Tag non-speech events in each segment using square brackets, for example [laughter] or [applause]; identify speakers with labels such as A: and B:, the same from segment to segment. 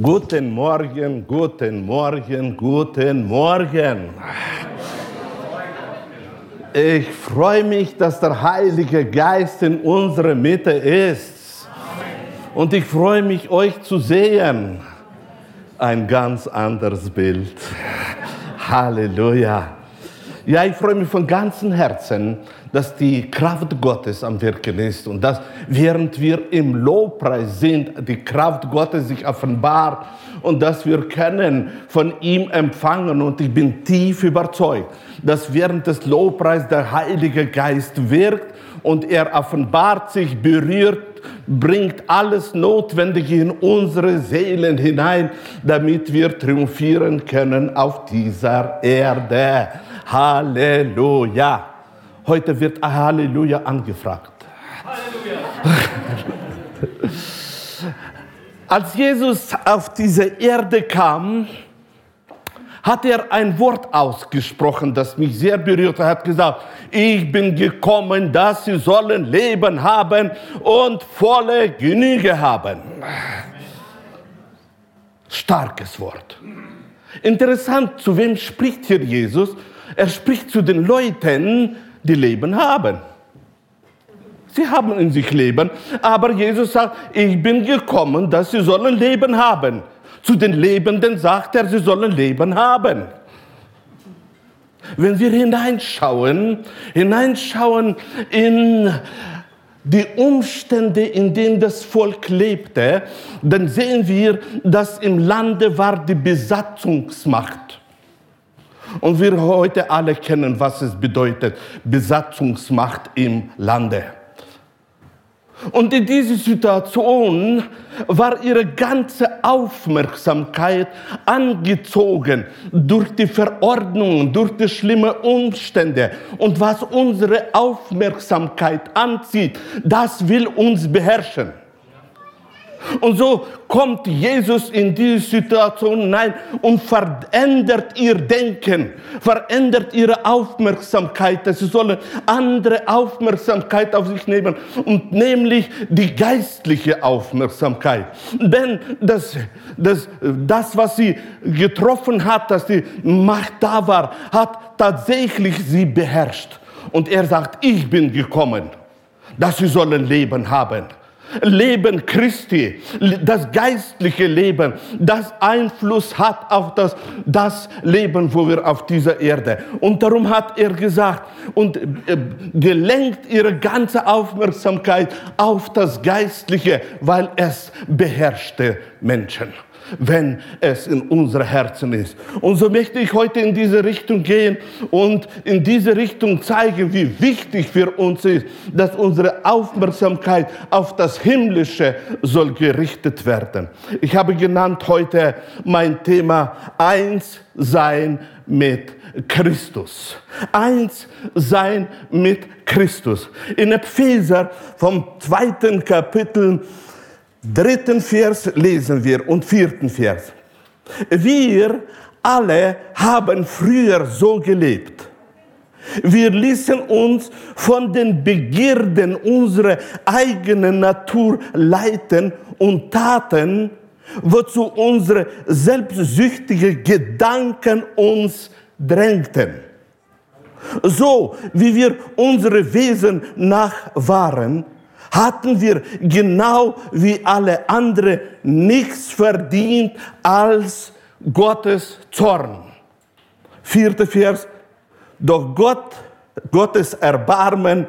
A: Guten Morgen, guten Morgen, guten Morgen. Ich freue mich, dass der Heilige Geist in unserer Mitte ist. Und ich freue mich, euch zu sehen. Ein ganz anderes Bild. Halleluja. Ja, ich freue mich von ganzem Herzen, dass die Kraft Gottes am Wirken ist und dass während wir im Lobpreis sind, die Kraft Gottes sich offenbart und dass wir können von ihm empfangen und ich bin tief überzeugt, dass während des Lobpreis der Heilige Geist wirkt und er offenbart sich, berührt, bringt alles Notwendige in unsere Seelen hinein, damit wir triumphieren können auf dieser Erde. Halleluja. Heute wird Halleluja angefragt. Halleluja. [laughs] Als Jesus auf diese Erde kam, hat er ein Wort ausgesprochen, das mich sehr berührt. Er hat gesagt, ich bin gekommen, dass sie sollen Leben haben und volle Genüge haben. Starkes Wort. Interessant, zu wem spricht hier Jesus? Er spricht zu den Leuten, die Leben haben. Sie haben in sich Leben, aber Jesus sagt, ich bin gekommen, dass sie sollen Leben haben. Zu den Lebenden sagt er, sie sollen Leben haben. Wenn wir hineinschauen, hineinschauen in die Umstände, in denen das Volk lebte, dann sehen wir, dass im Lande war die Besatzungsmacht. Und wir heute alle kennen, was es bedeutet, Besatzungsmacht im Lande. Und in dieser Situation war ihre ganze Aufmerksamkeit angezogen durch die Verordnungen, durch die schlimmen Umstände. Und was unsere Aufmerksamkeit anzieht, das will uns beherrschen. Und so kommt Jesus in diese Situation hinein und verändert ihr Denken, verändert ihre Aufmerksamkeit, dass sie sollen andere Aufmerksamkeit auf sich nehmen und nämlich die geistliche Aufmerksamkeit. Denn das, das, das was sie getroffen hat, dass die Macht da war, hat tatsächlich sie beherrscht. Und er sagt, ich bin gekommen, dass sie sollen Leben haben. Leben Christi, das geistliche Leben, das Einfluss hat auf das, das Leben, wo wir auf dieser Erde. Und darum hat er gesagt und äh, gelenkt ihre ganze Aufmerksamkeit auf das Geistliche, weil es beherrschte Menschen wenn es in unseren Herzen ist. Und so möchte ich heute in diese Richtung gehen und in diese Richtung zeigen, wie wichtig für uns ist, dass unsere Aufmerksamkeit auf das Himmlische soll gerichtet werden. Ich habe genannt heute mein Thema eins sein mit Christus. Eins sein mit Christus. In Epheser vom zweiten Kapitel dritten Vers lesen wir und vierten Vers. Wir alle haben früher so gelebt. Wir ließen uns von den Begierden unserer eigenen Natur leiten und taten, wozu unsere selbstsüchtigen Gedanken uns drängten. So wie wir unsere Wesen nach waren, hatten wir genau wie alle anderen nichts verdient als Gottes Zorn. Vierter Vers. Doch Gott, Gottes Erbarmen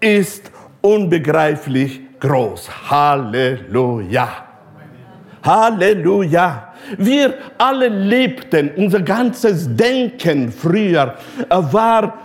A: ist unbegreiflich groß. Halleluja. Halleluja. Wir alle lebten, unser ganzes Denken früher war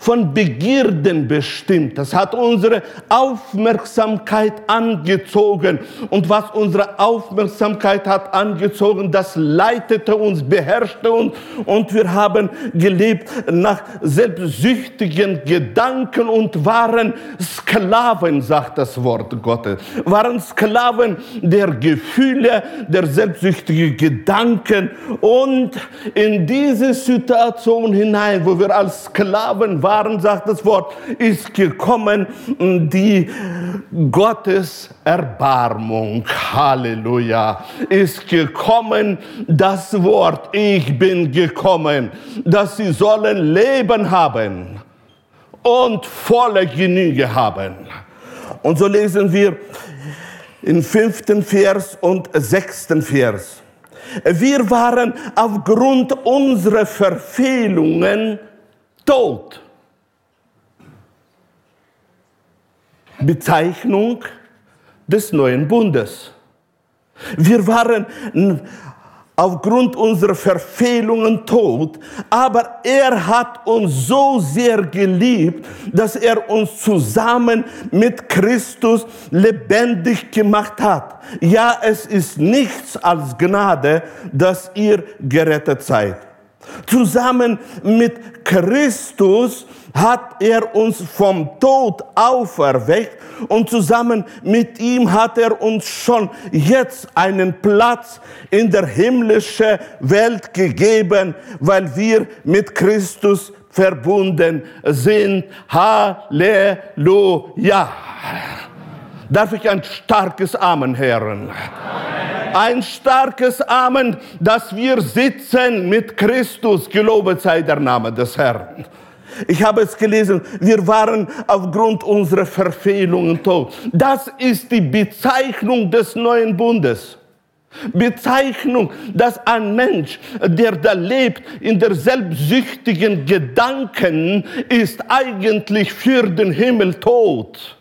A: von Begierden bestimmt. Das hat unsere Aufmerksamkeit angezogen. Und was unsere Aufmerksamkeit hat angezogen, das leitete uns, beherrschte uns. Und wir haben gelebt nach selbstsüchtigen Gedanken und waren Sklaven, sagt das Wort Gottes. Waren Sklaven der Gefühle, der selbstsüchtigen Gedanken. Und in diese Situation hinein, wo wir als Sklaven waren, waren, sagt das Wort, ist gekommen die Gottes Erbarmung. Halleluja. Ist gekommen das Wort, ich bin gekommen, dass sie sollen Leben haben und volle Genüge haben. Und so lesen wir im fünften Vers und sechsten Vers. Wir waren aufgrund unserer Verfehlungen tot. Bezeichnung des neuen Bundes. Wir waren aufgrund unserer Verfehlungen tot, aber er hat uns so sehr geliebt, dass er uns zusammen mit Christus lebendig gemacht hat. Ja, es ist nichts als Gnade, dass ihr gerettet seid. Zusammen mit Christus hat er uns vom Tod auferweckt und zusammen mit ihm hat er uns schon jetzt einen Platz in der himmlischen Welt gegeben, weil wir mit Christus verbunden sind. Halleluja. Darf ich ein starkes Amen hören? Ein starkes Amen, dass wir sitzen mit Christus. Gelobet sei der Name des Herrn. Ich habe es gelesen, wir waren aufgrund unserer Verfehlungen tot. Das ist die Bezeichnung des neuen Bundes. Bezeichnung, dass ein Mensch, der da lebt in der selbstsüchtigen Gedanken, ist eigentlich für den Himmel tot.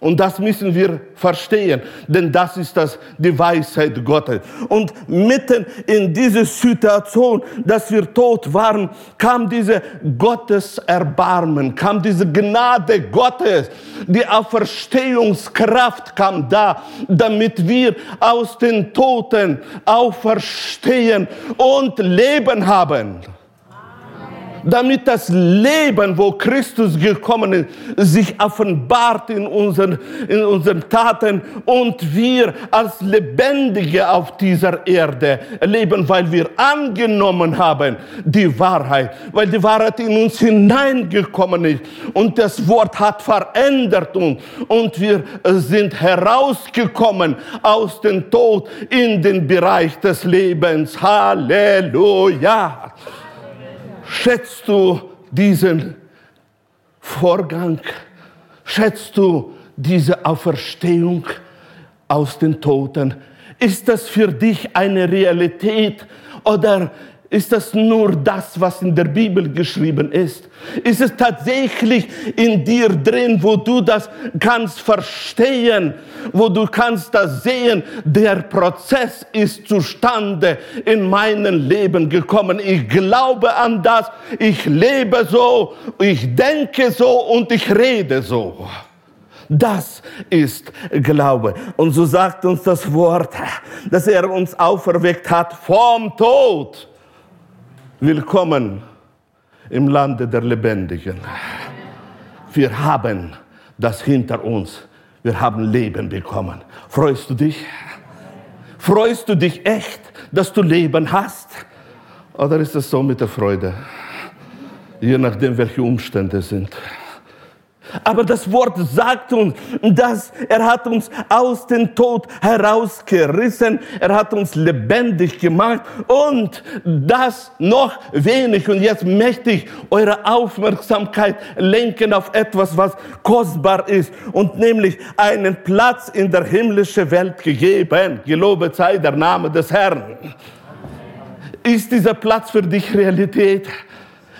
A: Und das müssen wir verstehen, denn das ist das, die Weisheit Gottes. Und mitten in diese Situation, dass wir tot waren, kam diese Gotteserbarmen, kam diese Gnade Gottes, die Auferstehungskraft kam da, damit wir aus den Toten auferstehen und Leben haben damit das Leben, wo Christus gekommen ist, sich offenbart in unseren, in unseren Taten und wir als Lebendige auf dieser Erde leben, weil wir angenommen haben die Wahrheit, weil die Wahrheit in uns hineingekommen ist und das Wort hat verändert uns und wir sind herausgekommen aus dem Tod in den Bereich des Lebens. Halleluja! Schätzt du diesen Vorgang? Schätzt du diese Auferstehung aus den Toten? Ist das für dich eine Realität oder ist das nur das, was in der Bibel geschrieben ist? Ist es tatsächlich in dir drin, wo du das kannst verstehen, wo du kannst das sehen? Der Prozess ist zustande in meinem Leben gekommen. Ich glaube an das, ich lebe so, ich denke so und ich rede so. Das ist Glaube. Und so sagt uns das Wort, dass er uns auferweckt hat vom Tod Willkommen im Lande der Lebendigen. Wir haben das hinter uns. Wir haben Leben bekommen. Freust du dich? Freust du dich echt, dass du Leben hast? Oder ist es so mit der Freude? Je nachdem, welche Umstände sind. Aber das Wort sagt uns, dass er hat uns aus dem Tod herausgerissen, er hat uns lebendig gemacht und das noch wenig. Und jetzt möchte ich eure Aufmerksamkeit lenken auf etwas, was kostbar ist und nämlich einen Platz in der himmlischen Welt gegeben. Gelobet sei der Name des Herrn. Ist dieser Platz für dich Realität?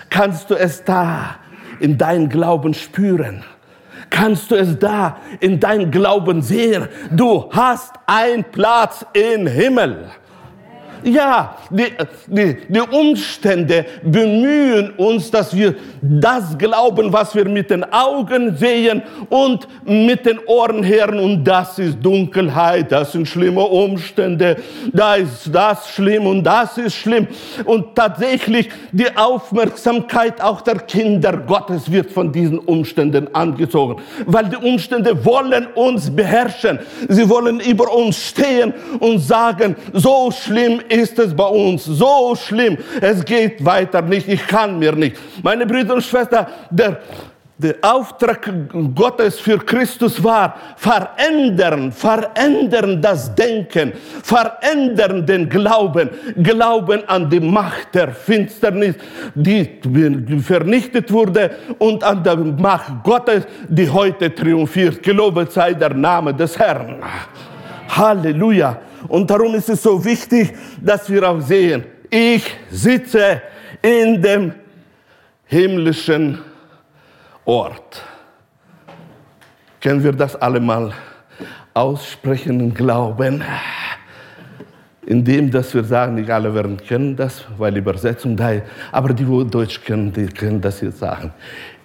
A: Kannst du es da in deinem Glauben spüren? Kannst du es da in deinem Glauben sehen? Du hast einen Platz im Himmel. Ja, die, die, die Umstände bemühen uns, dass wir das glauben, was wir mit den Augen sehen und mit den Ohren hören. Und das ist Dunkelheit, das sind schlimme Umstände, da ist das schlimm und das ist schlimm. Und tatsächlich die Aufmerksamkeit auch der Kinder Gottes wird von diesen Umständen angezogen, weil die Umstände wollen uns beherrschen. Sie wollen über uns stehen und sagen, so schlimm ist es bei uns, so schlimm. Es geht weiter nicht, ich kann mir nicht. Meine Brüder und Schwestern, der der Auftrag Gottes für Christus war, verändern, verändern das Denken, verändern den Glauben, Glauben an die Macht der Finsternis, die vernichtet wurde und an der Macht Gottes, die heute triumphiert. Gelobet sei der Name des Herrn. Halleluja. Und darum ist es so wichtig, dass wir auch sehen, ich sitze in dem himmlischen Ort. Können wir das alle mal aussprechen und glauben? Indem, dass wir sagen, nicht alle werden können das, weil Übersetzung da ist, aber die, die Deutsch können, die können das jetzt sagen.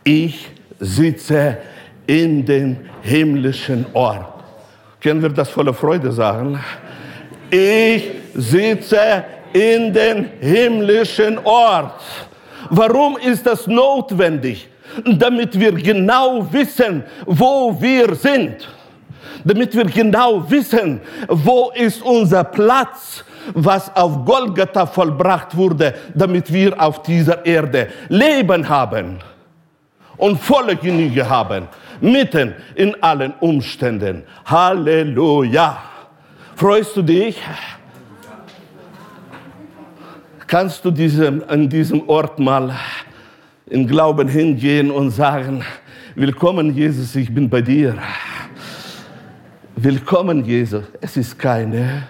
A: Ich sitze in dem himmlischen Ort. Können wir das voller Freude sagen? Ich sitze in den himmlischen Ort. Warum ist das notwendig? damit wir genau wissen, wo wir sind. Damit wir genau wissen, wo ist unser Platz, was auf Golgatha vollbracht wurde, damit wir auf dieser Erde Leben haben und volle Genüge haben, mitten in allen Umständen. Halleluja. Freust du dich? Kannst du diesem, an diesem Ort mal in Glauben hingehen und sagen, willkommen Jesus, ich bin bei dir. Willkommen Jesus. Es ist keine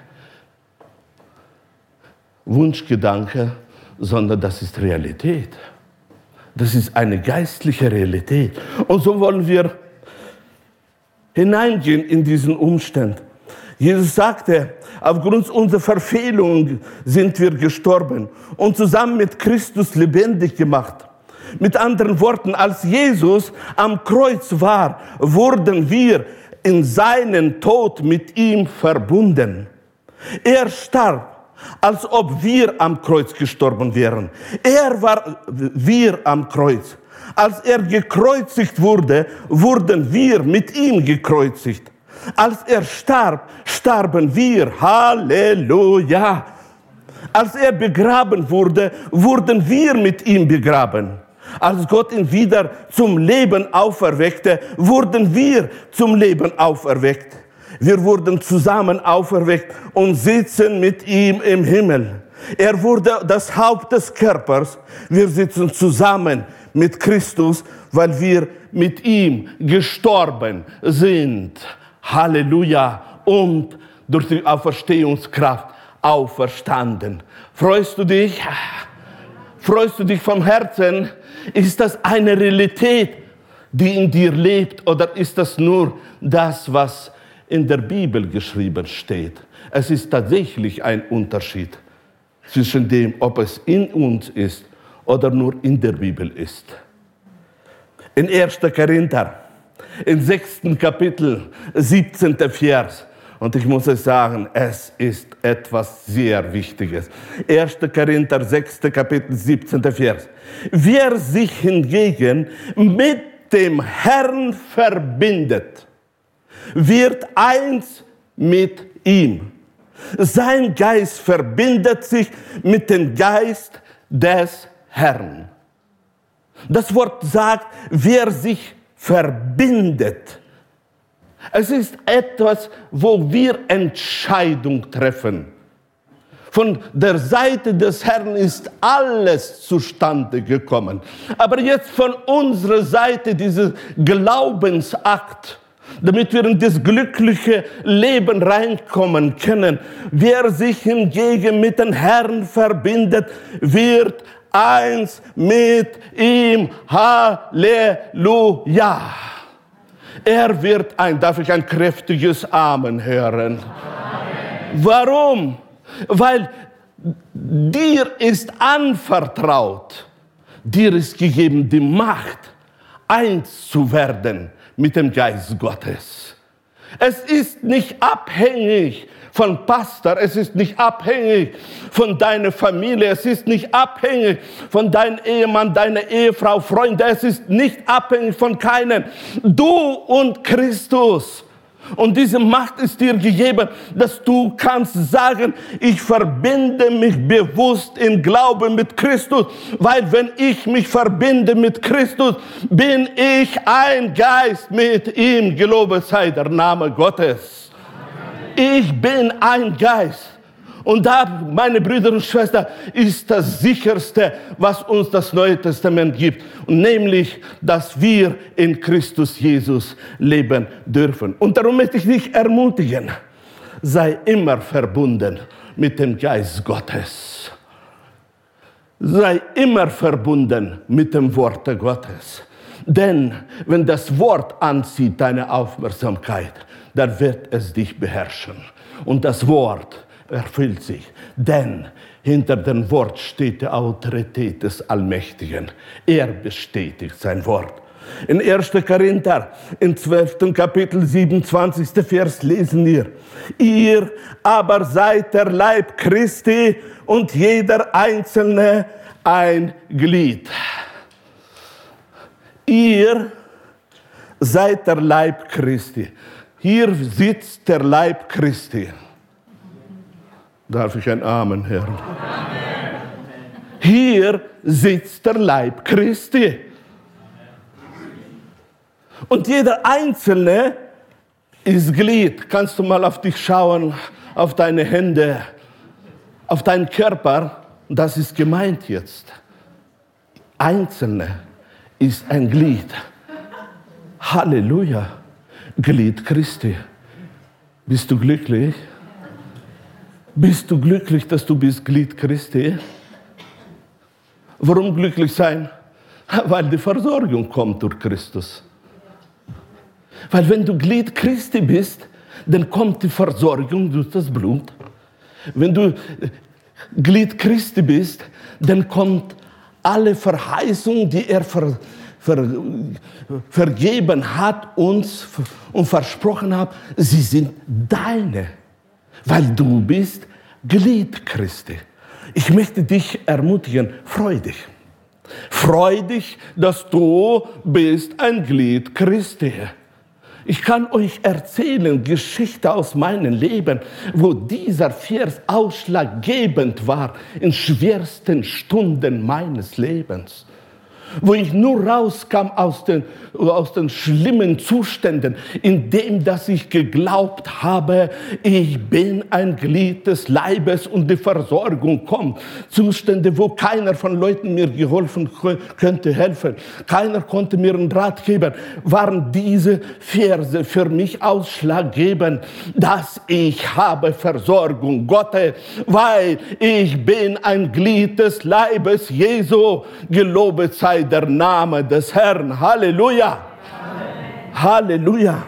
A: Wunschgedanke, sondern das ist Realität. Das ist eine geistliche Realität. Und so wollen wir hineingehen in diesen Umstand. Jesus sagte, aufgrund unserer Verfehlung sind wir gestorben und zusammen mit Christus lebendig gemacht. Mit anderen Worten, als Jesus am Kreuz war, wurden wir in seinen Tod mit ihm verbunden. Er starb, als ob wir am Kreuz gestorben wären. Er war wir am Kreuz. Als er gekreuzigt wurde, wurden wir mit ihm gekreuzigt. Als er starb, starben wir. Halleluja. Als er begraben wurde, wurden wir mit ihm begraben. Als Gott ihn wieder zum Leben auferweckte, wurden wir zum Leben auferweckt. Wir wurden zusammen auferweckt und sitzen mit ihm im Himmel. Er wurde das Haupt des Körpers. Wir sitzen zusammen mit Christus, weil wir mit ihm gestorben sind. Halleluja. Und durch die Auferstehungskraft auferstanden. Freust du dich? Freust du dich vom Herzen? Ist das eine Realität, die in dir lebt, oder ist das nur das, was in der Bibel geschrieben steht? Es ist tatsächlich ein Unterschied zwischen dem, ob es in uns ist oder nur in der Bibel ist. In 1. Korinther, im 6. Kapitel, 17. Vers, und ich muss es sagen, es ist etwas sehr Wichtiges. 1. Korinther 6. Kapitel 17. Vers. Wer sich hingegen mit dem Herrn verbindet, wird eins mit ihm. Sein Geist verbindet sich mit dem Geist des Herrn. Das Wort sagt, wer sich verbindet es ist etwas, wo wir Entscheidung treffen. Von der Seite des Herrn ist alles zustande gekommen. Aber jetzt von unserer Seite dieser Glaubensakt, damit wir in das glückliche Leben reinkommen können. Wer sich hingegen mit dem Herrn verbindet, wird eins mit ihm. Halleluja. Er wird ein, darf ich ein kräftiges Amen hören? Amen. Warum? Weil dir ist anvertraut, dir ist gegeben die Macht, eins zu werden mit dem Geist Gottes. Es ist nicht abhängig von Pastor, es ist nicht abhängig von deiner Familie, es ist nicht abhängig von deinem Ehemann, deiner Ehefrau, Freunde, es ist nicht abhängig von keinem. Du und Christus Und diese Macht ist dir gegeben, dass du kannst sagen, ich verbinde mich bewusst im Glauben mit Christus, weil wenn ich mich verbinde mit Christus, bin ich ein Geist mit ihm. Gelobet sei der Name Gottes. Ich bin ein Geist. Und da, meine Brüder und Schwestern, ist das sicherste, was uns das Neue Testament gibt, nämlich, dass wir in Christus Jesus leben dürfen. Und darum möchte ich dich ermutigen, sei immer verbunden mit dem Geist Gottes. Sei immer verbunden mit dem Wort Gottes. Denn wenn das Wort anzieht deine Aufmerksamkeit, dann wird es dich beherrschen. Und das Wort erfüllt sich. Denn hinter dem Wort steht die Autorität des Allmächtigen. Er bestätigt sein Wort. In 1. Korinther, im 12. Kapitel, 27. Vers lesen wir, ihr aber seid der Leib Christi und jeder Einzelne ein Glied. Ihr seid der Leib Christi. Hier sitzt der Leib Christi. Darf ich ein Amen hören? Hier sitzt der Leib Christi. Und jeder Einzelne ist Glied. Kannst du mal auf dich schauen, auf deine Hände, auf deinen Körper? Das ist gemeint jetzt. Einzelne ist ein Glied. Halleluja. Glied Christi. Bist du glücklich? Bist du glücklich, dass du bist Glied Christi? Warum glücklich sein? Weil die Versorgung kommt durch Christus. Weil wenn du Glied Christi bist, dann kommt die Versorgung durch das Blut. Wenn du Glied Christi bist, dann kommt alle Verheißung, die er ver, ver, vergeben hat uns und versprochen hat, sie sind deine weil du bist Glied Christi. Ich möchte dich ermutigen, freu dich. Freu dich, dass du bist ein Glied Christi. Ich kann euch erzählen, Geschichte aus meinem Leben, wo dieser Vers ausschlaggebend war in schwersten Stunden meines Lebens wo ich nur rauskam aus den, aus den schlimmen Zuständen, indem dass ich geglaubt habe, ich bin ein Glied des Leibes und die Versorgung kommt. Zustände, wo keiner von Leuten mir geholfen könnte helfen, keiner konnte mir einen Rat geben, waren diese Verse für mich ausschlaggebend, dass ich habe Versorgung Gottes, weil ich bin ein Glied des Leibes Jesu. Gelobet sei der Name des Herrn. Halleluja. Amen. Halleluja.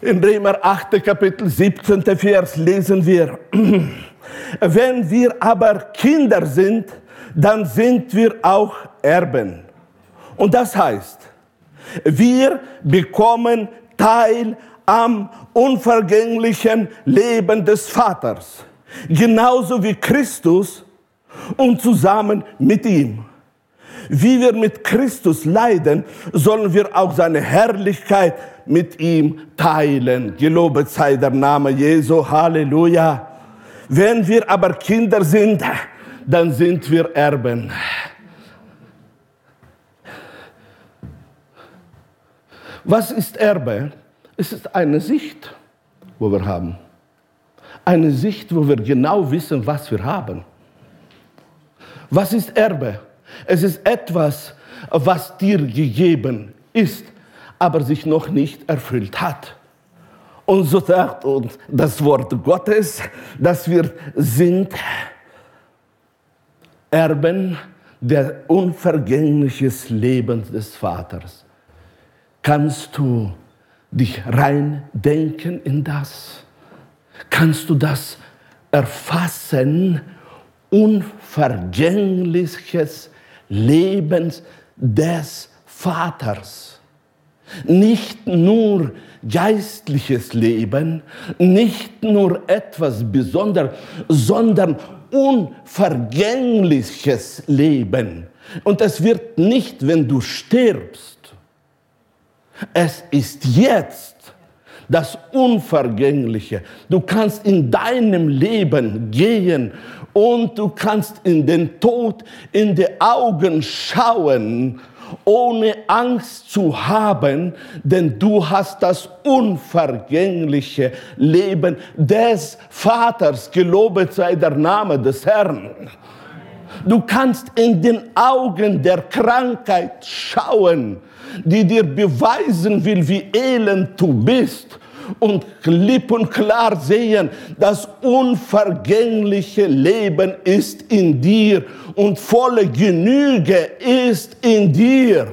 A: In Römer 8. Kapitel 17. Vers lesen wir, [clears throat] wenn wir aber Kinder sind, dann sind wir auch Erben. Und das heißt, wir bekommen Teil am unvergänglichen Leben des Vaters, genauso wie Christus und zusammen mit ihm wie wir mit Christus leiden, sollen wir auch seine Herrlichkeit mit ihm teilen. Gelobet sei der Name Jesu. Halleluja. Wenn wir aber Kinder sind, dann sind wir Erben. Was ist Erbe? Es ist eine Sicht, wo wir haben. Eine Sicht, wo wir genau wissen, was wir haben. Was ist Erbe? Es ist etwas, was dir gegeben ist, aber sich noch nicht erfüllt hat. Und so sagt uns das Wort Gottes, dass wir sind Erben der unvergängliches Lebens des Vaters. Kannst du dich reindenken in das? Kannst du das erfassen? Unvergängliches Lebens des Vaters. Nicht nur geistliches Leben, nicht nur etwas Besonderes, sondern unvergängliches Leben. Und es wird nicht, wenn du stirbst. Es ist jetzt das Unvergängliche. Du kannst in deinem Leben gehen und du kannst in den Tod in die Augen schauen, ohne Angst zu haben, denn du hast das unvergängliche Leben des Vaters. Gelobet sei der Name des Herrn. Du kannst in den Augen der Krankheit schauen, die dir beweisen will, wie elend du bist und klipp und klar sehen, das unvergängliche Leben ist in dir und volle Genüge ist in dir.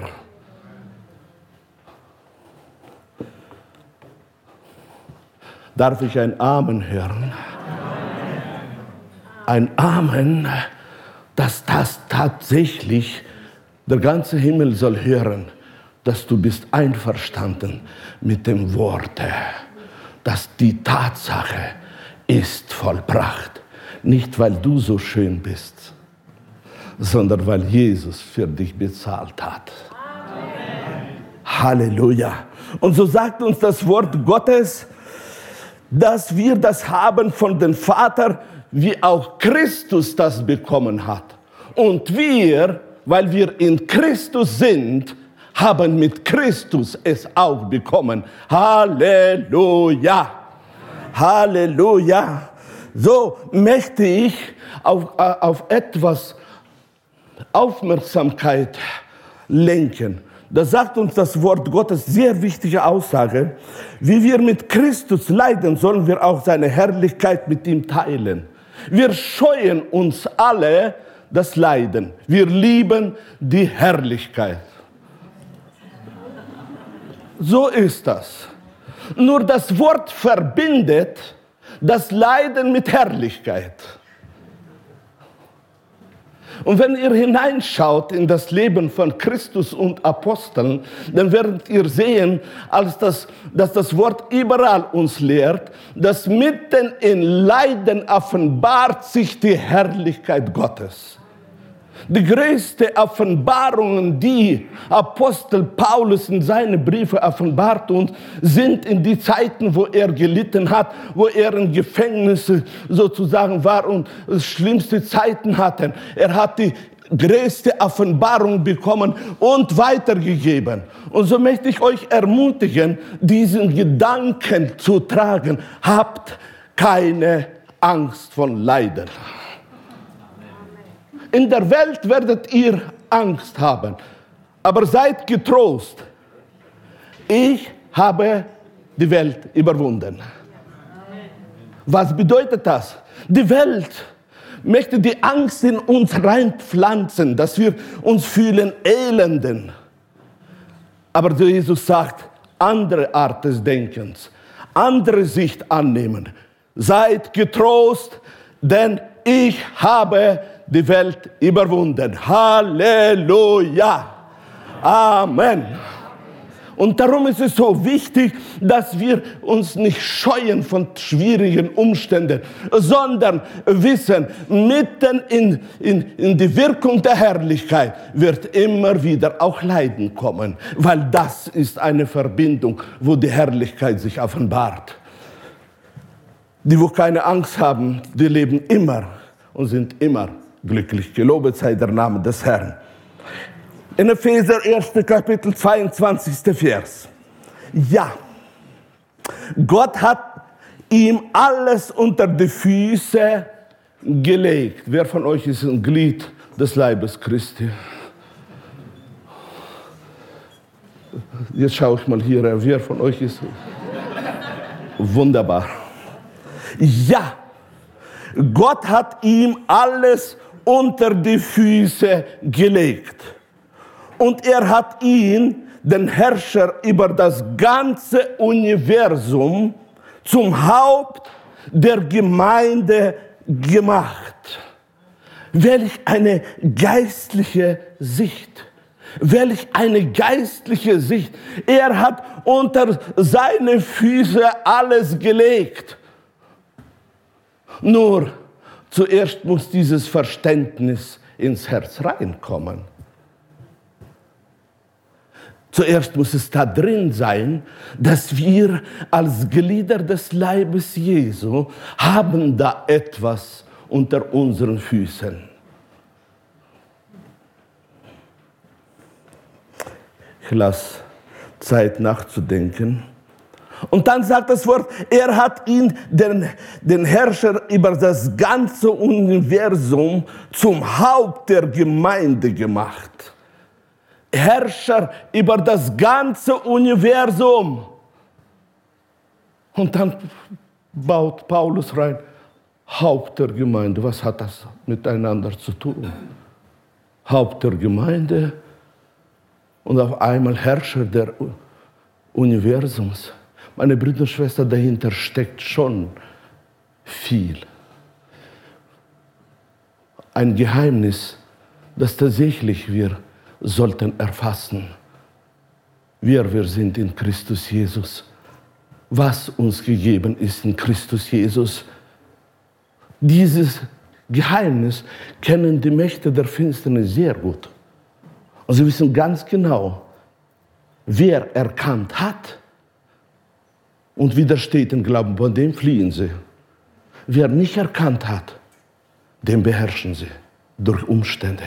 A: Darf ich ein Amen hören? Ein Amen, dass das tatsächlich der ganze Himmel soll hören dass du bist einverstanden mit dem Worte, dass die Tatsache ist vollbracht. Nicht, weil du so schön bist, sondern weil Jesus für dich bezahlt hat. Amen. Halleluja. Und so sagt uns das Wort Gottes, dass wir das haben von dem Vater, wie auch Christus das bekommen hat. Und wir, weil wir in Christus sind, haben mit Christus es auch bekommen. Halleluja. Halleluja. So möchte ich auf, äh, auf etwas Aufmerksamkeit lenken. Da sagt uns das Wort Gottes sehr wichtige Aussage. Wie wir mit Christus leiden, sollen wir auch seine Herrlichkeit mit ihm teilen. Wir scheuen uns alle das Leiden. Wir lieben die Herrlichkeit. So ist das. Nur das Wort verbindet das Leiden mit Herrlichkeit. Und wenn ihr hineinschaut in das Leben von Christus und Aposteln, dann werdet ihr sehen, als das, dass das Wort überall uns lehrt, dass mitten in Leiden offenbart sich die Herrlichkeit Gottes. Die größte Offenbarungen, die Apostel Paulus in seinen Briefen offenbart uns, sind in die Zeiten, wo er gelitten hat, wo er in Gefängnissen sozusagen war und schlimmste Zeiten hatte. Er hat die größte Offenbarung bekommen und weitergegeben. Und so möchte ich euch ermutigen, diesen Gedanken zu tragen. Habt keine Angst von Leiden. In der Welt werdet ihr Angst haben, aber seid getrost. Ich habe die Welt überwunden. Was bedeutet das? Die Welt möchte die Angst in uns reinpflanzen, dass wir uns fühlen elenden. Aber Jesus sagt, andere Art des Denkens, andere Sicht annehmen. Seid getrost, denn ich habe die Welt überwunden. Halleluja. Amen. Und darum ist es so wichtig, dass wir uns nicht scheuen von schwierigen Umständen, sondern wissen, mitten in, in, in die Wirkung der Herrlichkeit wird immer wieder auch Leiden kommen, weil das ist eine Verbindung, wo die Herrlichkeit sich offenbart. Die, wo keine Angst haben, die leben immer und sind immer glücklich. Gelobet sei der Name des Herrn. In Epheser 1. Kapitel 22. Vers. Ja, Gott hat ihm alles unter die Füße gelegt. Wer von euch ist ein Glied des Leibes Christi? Jetzt schaue ich mal hier, wer von euch ist. Wunderbar. Ja, Gott hat ihm alles unter die Füße gelegt. Und er hat ihn, den Herrscher über das ganze Universum, zum Haupt der Gemeinde gemacht. Welch eine geistliche Sicht. Welch eine geistliche Sicht. Er hat unter seine Füße alles gelegt. Nur Zuerst muss dieses Verständnis ins Herz reinkommen. Zuerst muss es da drin sein, dass wir als Glieder des Leibes Jesu haben da etwas unter unseren Füßen. Ich lasse Zeit nachzudenken. Und dann sagt das Wort, er hat ihn, den, den Herrscher über das ganze Universum, zum Haupt der Gemeinde gemacht. Herrscher über das ganze Universum. Und dann baut Paulus rein, Haupt der Gemeinde. Was hat das miteinander zu tun? Haupt der Gemeinde und auf einmal Herrscher der Universums. Meine Brüder und Schwestern, dahinter steckt schon viel. Ein Geheimnis, das tatsächlich wir sollten erfassen. Wer wir sind in Christus Jesus. Was uns gegeben ist in Christus Jesus. Dieses Geheimnis kennen die Mächte der Finsternis sehr gut. Und sie wissen ganz genau, wer erkannt hat und widersteht dem Glauben, von dem fliehen sie. Wer nicht erkannt hat, den beherrschen sie durch Umstände,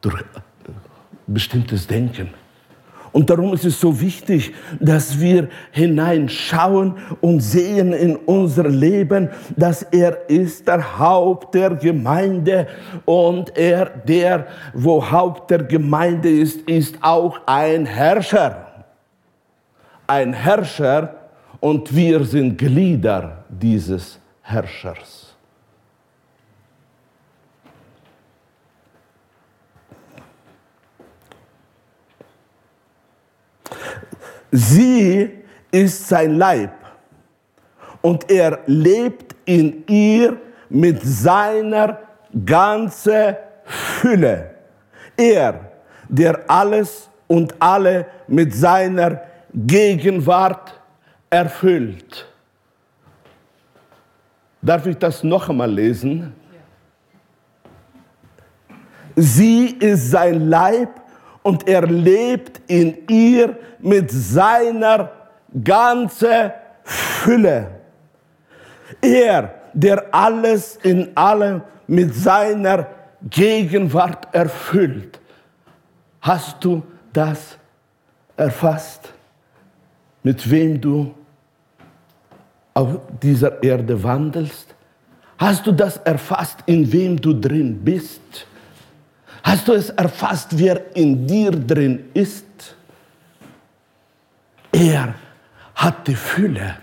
A: durch bestimmtes Denken. Und darum ist es so wichtig, dass wir hineinschauen und sehen in unser Leben, dass er ist der Haupt der Gemeinde und er, der, wo Haupt der Gemeinde ist, ist auch ein Herrscher. Ein Herrscher und wir sind Glieder dieses Herrschers. Sie ist sein Leib und er lebt in ihr mit seiner ganzen Fülle. Er, der alles und alle mit seiner Gegenwart erfüllt. Darf ich das noch einmal lesen? Sie ist sein Leib und er lebt in ihr mit seiner ganzen Fülle. Er, der alles in allem mit seiner Gegenwart erfüllt. Hast du das erfasst? Mit wem du auf dieser Erde wandelst? Hast du das erfasst, in wem du drin bist? Hast du es erfasst, wer in dir drin ist? Er hat die Fülle.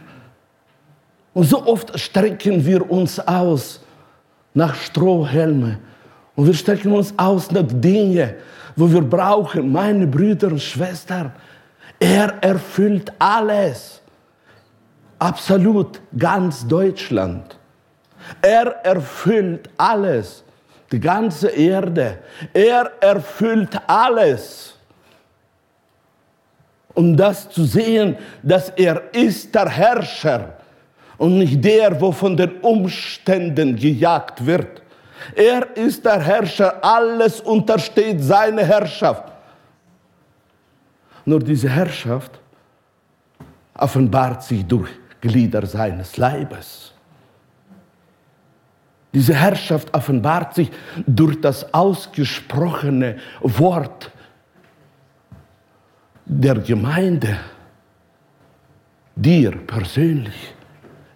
A: Und so oft strecken wir uns aus nach Strohhelme. Und wir strecken uns aus nach Dingen, wo wir brauchen. Meine Brüder und Schwestern, er erfüllt alles. Absolut, ganz Deutschland. Er erfüllt alles die ganze Erde. Er erfüllt alles. Um das zu sehen, dass er ist der Herrscher und nicht der, wo von den Umständen gejagt wird. Er ist der Herrscher, alles untersteht seine Herrschaft. Nur diese Herrschaft offenbart sich durch Glieder seines Leibes. Diese Herrschaft offenbart sich durch das ausgesprochene Wort der Gemeinde. Dir persönlich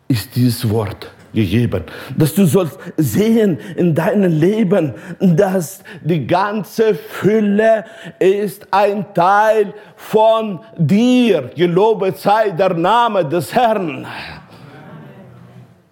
A: ist dieses Wort gegeben. Dass du sollst sehen in deinem Leben, dass die ganze Fülle ist ein Teil von dir. Gelobet sei der Name des Herrn.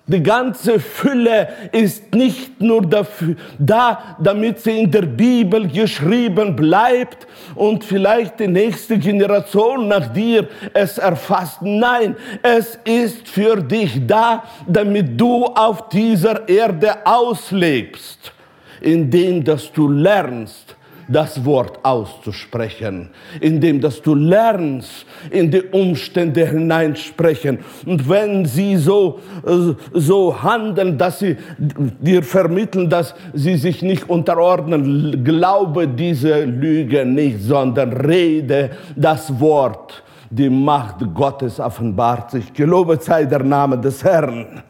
A: Die ganze Fülle ist nicht nur dafür, da, damit sie in der Bibel geschrieben bleibt und vielleicht die nächste Generation nach dir es erfasst. Nein, es ist für dich da, damit du auf dieser Erde auslebst, indem dass du lernst, das Wort auszusprechen, indem dass du lernst, in die Umstände hineinsprechen. Und wenn sie so, äh, so handeln, dass sie dir vermitteln, dass sie sich nicht unterordnen, glaube diese Lüge nicht, sondern rede das Wort. Die Macht Gottes offenbart sich. Gelobet sei der Name des Herrn.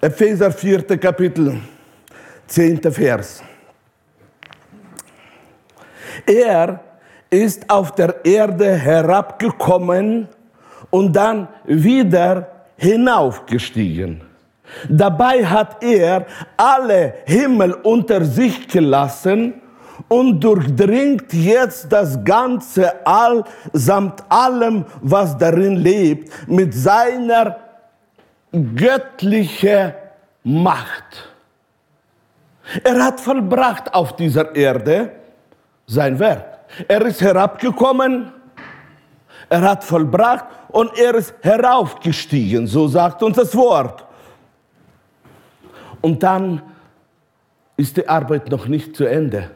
A: Epheser 4. Kapitel, 10. Vers. Er ist auf der Erde herabgekommen und dann wieder hinaufgestiegen. Dabei hat er alle Himmel unter sich gelassen und durchdringt jetzt das ganze All samt allem, was darin lebt, mit seiner göttlichen Macht. Er hat vollbracht auf dieser Erde sein Werk. Er ist herabgekommen, er hat vollbracht und er ist heraufgestiegen, so sagt uns das Wort. Und dann ist die Arbeit noch nicht zu Ende.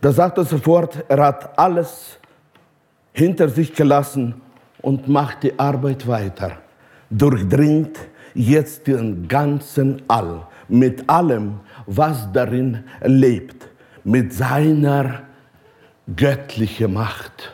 A: Da sagt das Wort, er hat alles hinter sich gelassen und macht die Arbeit weiter. Durchdringt jetzt den ganzen All mit allem, was darin lebt, mit seiner göttliche Macht.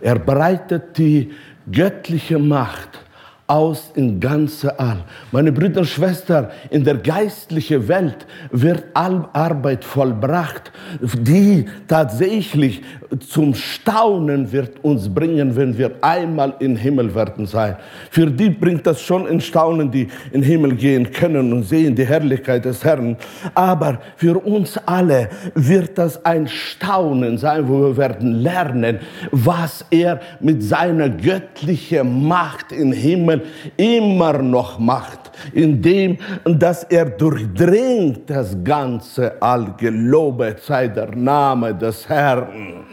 A: Er breitet die göttliche Macht aus in ganze All. Meine Brüder und Schwestern, in der geistlichen Welt wird Arbeit vollbracht, die tatsächlich zum Staunen wird uns bringen, wenn wir einmal im Himmel werden sein. Für die bringt das schon in Staunen, die in Himmel gehen können und sehen die Herrlichkeit des Herrn. Aber für uns alle wird das ein Staunen sein, wo wir werden lernen, was er mit seiner göttlichen Macht im Himmel Himmel immer noch macht, indem dass er durchdringt das ganze All. Gelobet sei der Name des Herrn.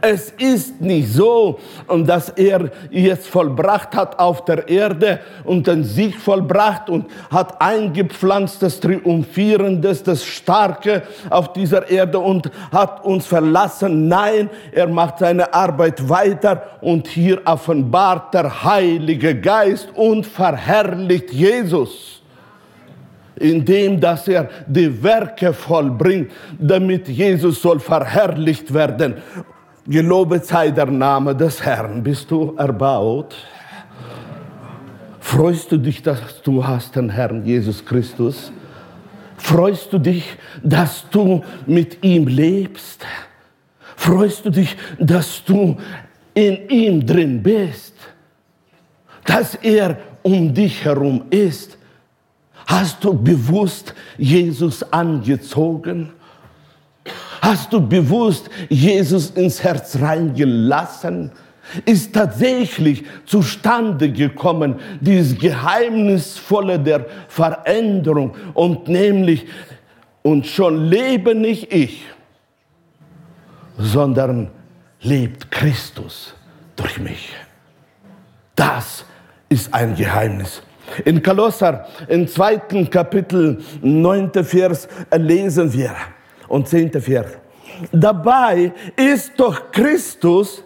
A: Es ist nicht so, dass er jetzt vollbracht hat auf der Erde und den Sieg vollbracht und hat eingepflanzt das Triumphierendes, das Starke auf dieser Erde und hat uns verlassen. Nein, er macht seine Arbeit weiter und hier offenbart der Heilige Geist und verherrlicht Jesus indem dass er die Werke vollbringt, damit Jesus soll verherrlicht werden. Gelobet sei der Name des Herrn. Bist du erbaut? Freust du dich, dass du hast den Herrn Jesus Christus? Freust du dich, dass du mit ihm lebst? Freust du dich, dass du in ihm drin bist? Dass er um dich herum ist? Hast du bewusst Jesus angezogen? Hast du bewusst Jesus ins Herz reingelassen? Ist tatsächlich zustande gekommen, dieses Geheimnisvolle der Veränderung und nämlich, und schon lebe nicht ich, sondern lebt Christus durch mich. Das ist ein Geheimnis. In Kolosser, im zweiten Kapitel, neunte Vers, lesen wir, und 10. Vers. Dabei ist doch Christus,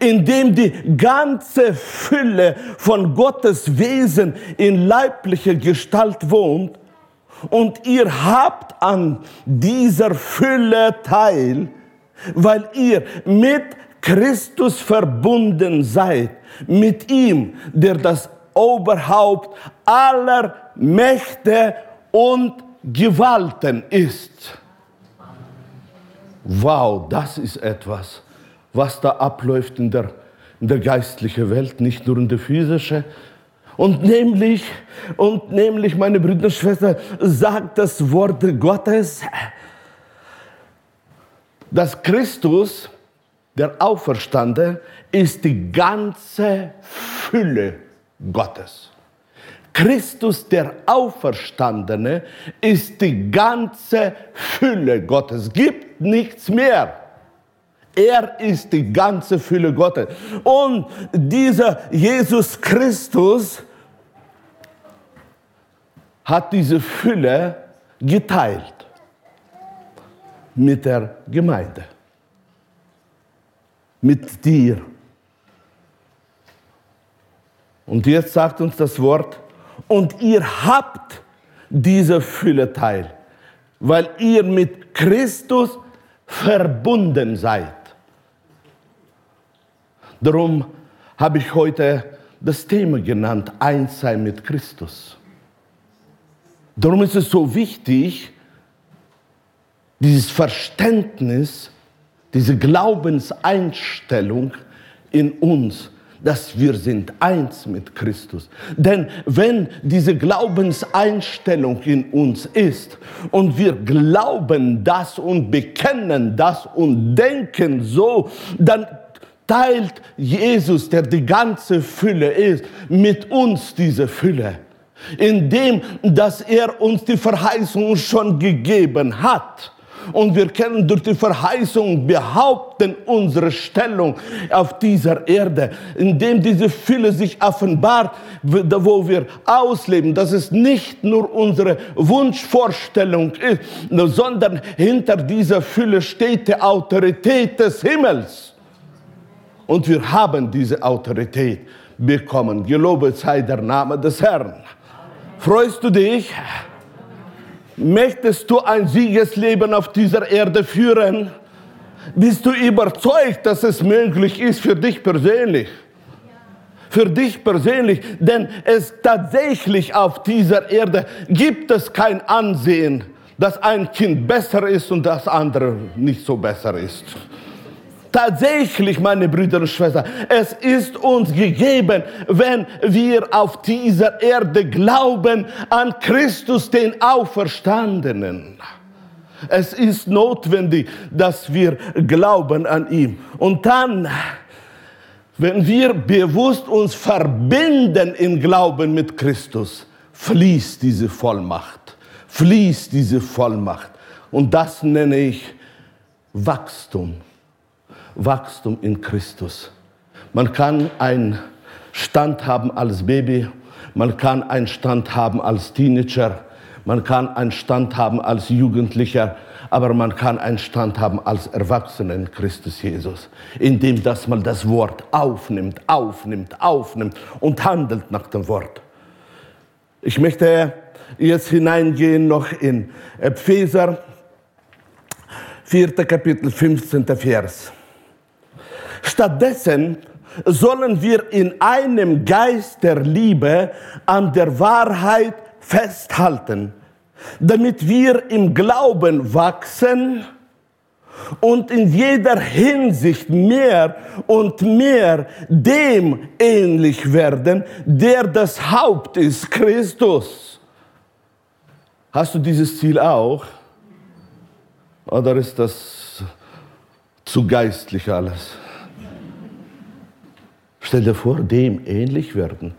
A: in dem die ganze Fülle von Gottes Wesen in leiblicher Gestalt wohnt, und ihr habt an dieser Fülle teil, weil ihr mit Christus verbunden seid, mit ihm, der das Oberhaupt aller Mächte und Gewalten ist. Wow, das ist etwas, was da abläuft in der, in der geistlichen Welt, nicht nur in der physischen. Und nämlich, und nämlich, meine Brüder und Schwestern, sagt das Wort Gottes, dass Christus, der Auferstande, ist die ganze Fülle Gottes. Christus, der Auferstandene, ist die ganze Fülle Gottes. Gibt nichts mehr. Er ist die ganze Fülle Gottes. Und dieser Jesus Christus hat diese Fülle geteilt. mit der Gemeinde, mit dir. Und jetzt sagt uns das Wort, und ihr habt diese Fülle teil, weil ihr mit Christus verbunden seid. Darum habe ich heute das Thema genannt, eins sein mit Christus. Darum ist es so wichtig, dieses Verständnis, diese Glaubenseinstellung in uns, dass wir sind eins mit Christus. Denn wenn diese Glaubenseinstellung in uns ist und wir glauben das und bekennen das und denken so, dann teilt Jesus, der die ganze Fülle ist, mit uns diese Fülle. Indem, dass er uns die Verheißung schon gegeben hat und wir können durch die Verheißung behaupten unsere Stellung auf dieser Erde, indem diese Fülle sich offenbart, wo wir ausleben, dass es nicht nur unsere Wunschvorstellung ist, sondern hinter dieser Fülle steht die Autorität des Himmels. Und wir haben diese Autorität bekommen. Gelobet sei der Name des Herrn. Freust du dich? Möchtest du ein Siegesleben auf dieser Erde führen? Bist du überzeugt, dass es möglich ist für dich persönlich? Für dich persönlich, denn es tatsächlich auf dieser Erde gibt es kein Ansehen, dass ein Kind besser ist und das andere nicht so besser ist. Tatsächlich, meine Brüder und Schwestern, es ist uns gegeben, wenn wir auf dieser Erde glauben an Christus, den Auferstandenen. Es ist notwendig, dass wir glauben an ihn. Und dann, wenn wir bewusst uns verbinden im Glauben mit Christus, fließt diese Vollmacht, fließt diese Vollmacht. Und das nenne ich Wachstum. Wachstum in Christus. Man kann einen Stand haben als Baby, man kann einen Stand haben als Teenager, man kann einen Stand haben als Jugendlicher, aber man kann einen Stand haben als Erwachsener in Christus Jesus, indem dass man das Wort aufnimmt, aufnimmt, aufnimmt und handelt nach dem Wort. Ich möchte jetzt hineingehen noch in Epheser, 4. Kapitel, 15. Vers. Stattdessen sollen wir in einem Geist der Liebe an der Wahrheit festhalten, damit wir im Glauben wachsen und in jeder Hinsicht mehr und mehr dem ähnlich werden, der das Haupt ist, Christus. Hast du dieses Ziel auch? Oder ist das zu geistlich alles? Stell dir vor, dem ähnlich werden.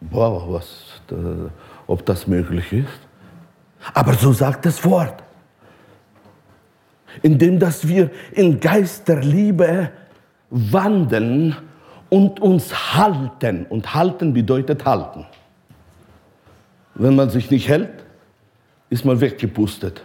A: Boah, was, ob das möglich ist. Aber so sagt das Wort. Indem dass wir in Geist der Liebe wandeln und uns halten. Und halten bedeutet halten. Wenn man sich nicht hält, ist man weggepustet.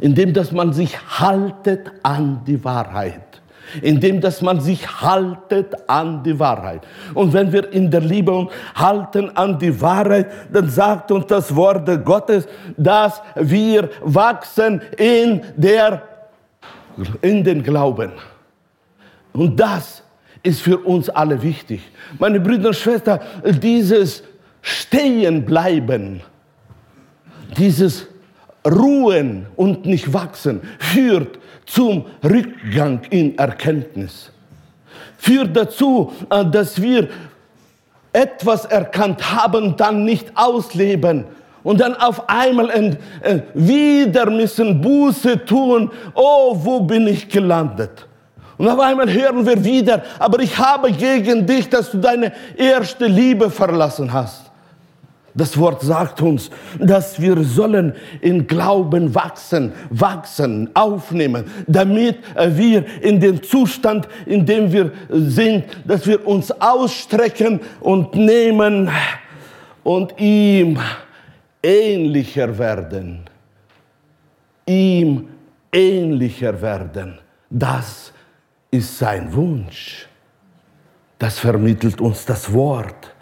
A: Indem dass man sich haltet an die Wahrheit indem dass man sich haltet an die Wahrheit. Und wenn wir in der Liebe halten an die Wahrheit, dann sagt uns das Wort Gottes, dass wir wachsen in der in den Glauben. Und das ist für uns alle wichtig. Meine Brüder und Schwestern, dieses Stehenbleiben, dieses Ruhen und nicht wachsen führt zum Rückgang in Erkenntnis. Führt dazu, äh, dass wir etwas erkannt haben, dann nicht ausleben und dann auf einmal äh, wieder müssen Buße tun. Oh, wo bin ich gelandet? Und auf einmal hören wir wieder, aber ich habe gegen dich, dass du deine erste Liebe verlassen hast. Das Wort sagt uns, dass wir sollen in Glauben wachsen, wachsen, aufnehmen, damit wir in den Zustand, in dem wir sind, dass wir uns ausstrecken und nehmen und ihm ähnlicher werden. Ihm ähnlicher werden. Das ist sein Wunsch. Das vermittelt uns das Wort.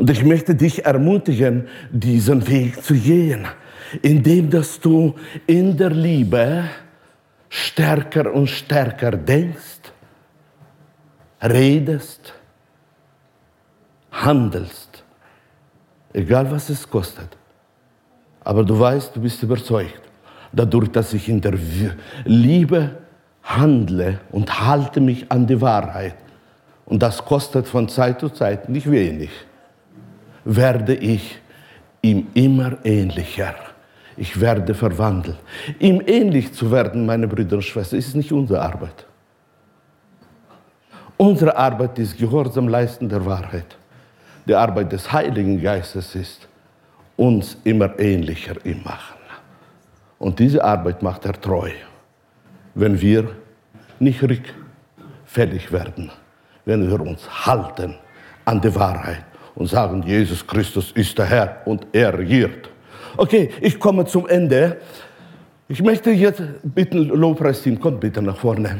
A: Und ich möchte dich ermutigen, diesen Weg zu gehen, indem dass du in der Liebe stärker und stärker denkst, redest, handelst, egal was es kostet. Aber du weißt, du bist überzeugt, dadurch, dass ich in der Liebe handle und halte mich an die Wahrheit, und das kostet von Zeit zu Zeit nicht wenig, werde ich ihm immer ähnlicher. Ich werde verwandelt. Ihm ähnlich zu werden, meine Brüder und Schwestern, ist nicht unsere Arbeit. Unsere Arbeit ist Gehorsam leisten der Wahrheit. Die Arbeit des Heiligen Geistes ist, uns immer ähnlicher im Machen. Und diese Arbeit macht er treu, wenn wir nicht rückfällig werden, wenn wir uns halten an die Wahrheit und sagen, Jesus Christus ist der Herr und er regiert. Okay, ich komme zum Ende. Ich möchte jetzt bitten, Lobpreisteam, kommt bitte nach vorne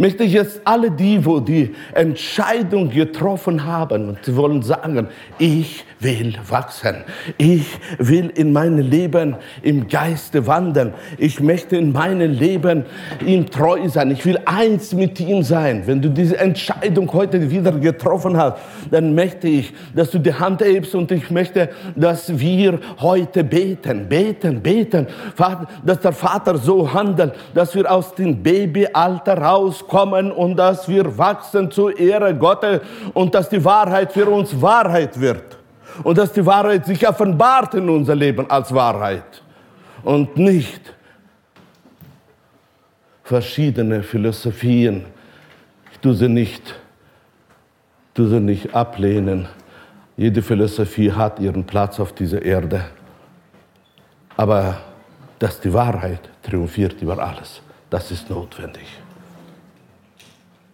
A: möchte ich jetzt alle die, wo die Entscheidung getroffen haben und sie wollen sagen, ich will wachsen. Ich will in meinem Leben im Geiste wandeln. Ich möchte in meinem Leben ihm treu sein. Ich will eins mit ihm sein. Wenn du diese Entscheidung heute wieder getroffen hast, dann möchte ich, dass du die Hand hebst und ich möchte, dass wir heute beten, beten, beten, dass der Vater so handelt, dass wir aus dem Babyalter rauskommen und dass wir wachsen zur Ehre Gottes und dass die Wahrheit für uns Wahrheit wird und dass die Wahrheit sich offenbart in unser Leben als Wahrheit und nicht verschiedene Philosophien. Ich tue sie nicht, tue sie nicht ablehnen. Jede Philosophie hat ihren Platz auf dieser Erde. Aber dass die Wahrheit triumphiert über alles, das ist notwendig.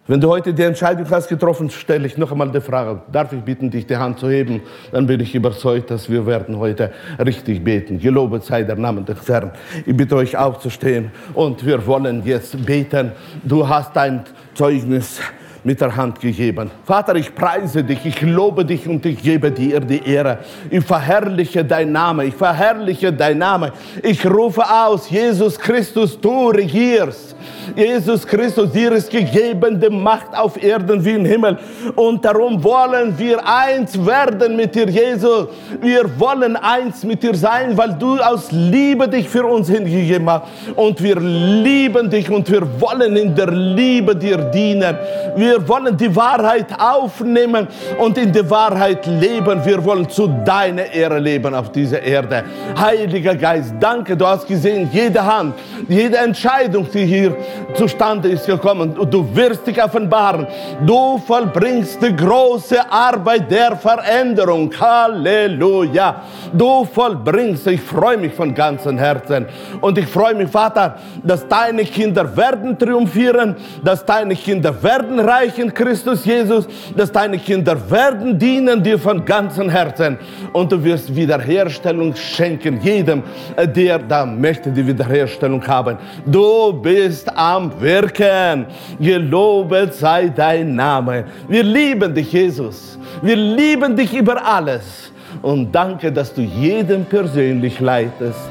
A: Wenn du heute die Entscheidung hast getroffen, stelle ich noch einmal die Frage, darf ich bitten, dich die Hand zu heben? Dann bin ich überzeugt, dass wir werden heute richtig beten. Gelobet sei der Name des Herrn. Ich bitte euch aufzustehen und wir wollen jetzt beten. Du hast dein Zeugnis mit der Hand gegeben. Vater, ich preise dich, ich lobe dich und ich gebe dir die Ehre. Ich verherrliche dein Name, ich verherrliche dein Name. Ich rufe aus, Jesus Christus, du regierst. Jesus Christus, dir ist gegeben die Macht auf Erden wie im Himmel. Und darum wollen wir eins werden mit dir, Jesus. Wir wollen eins mit dir sein, weil du aus Liebe dich für uns hingegeben hast. Und wir lieben dich und wir wollen in der Liebe dir dienen. Wir wollen die Wahrheit aufnehmen und in der Wahrheit leben. Wir wollen zu deiner Ehre leben auf dieser Erde. Heiliger Geist, danke, du hast gesehen, jede Hand, jede Entscheidung, die hier zustande ist gekommen. Du wirst dich offenbaren. Du vollbringst die große Arbeit der Veränderung. Halleluja. Du vollbringst. Ich freue mich von ganzem Herzen. Und ich freue mich, Vater, dass deine Kinder werden triumphieren, dass deine Kinder werden reich in Christus Jesus, dass deine Kinder werden dienen dir von ganzem Herzen. Und du wirst Wiederherstellung schenken jedem, der da möchte die Wiederherstellung haben. Du bist am Wirken. Gelobet sei dein Name. Wir lieben dich, Jesus. Wir lieben dich über alles. Und danke, dass du jedem persönlich leitest,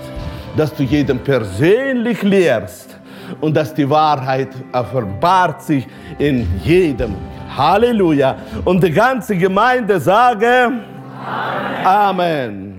A: dass du jedem persönlich lehrst und dass die Wahrheit offenbart sich in jedem. Halleluja. Und die ganze Gemeinde sage Amen. Amen.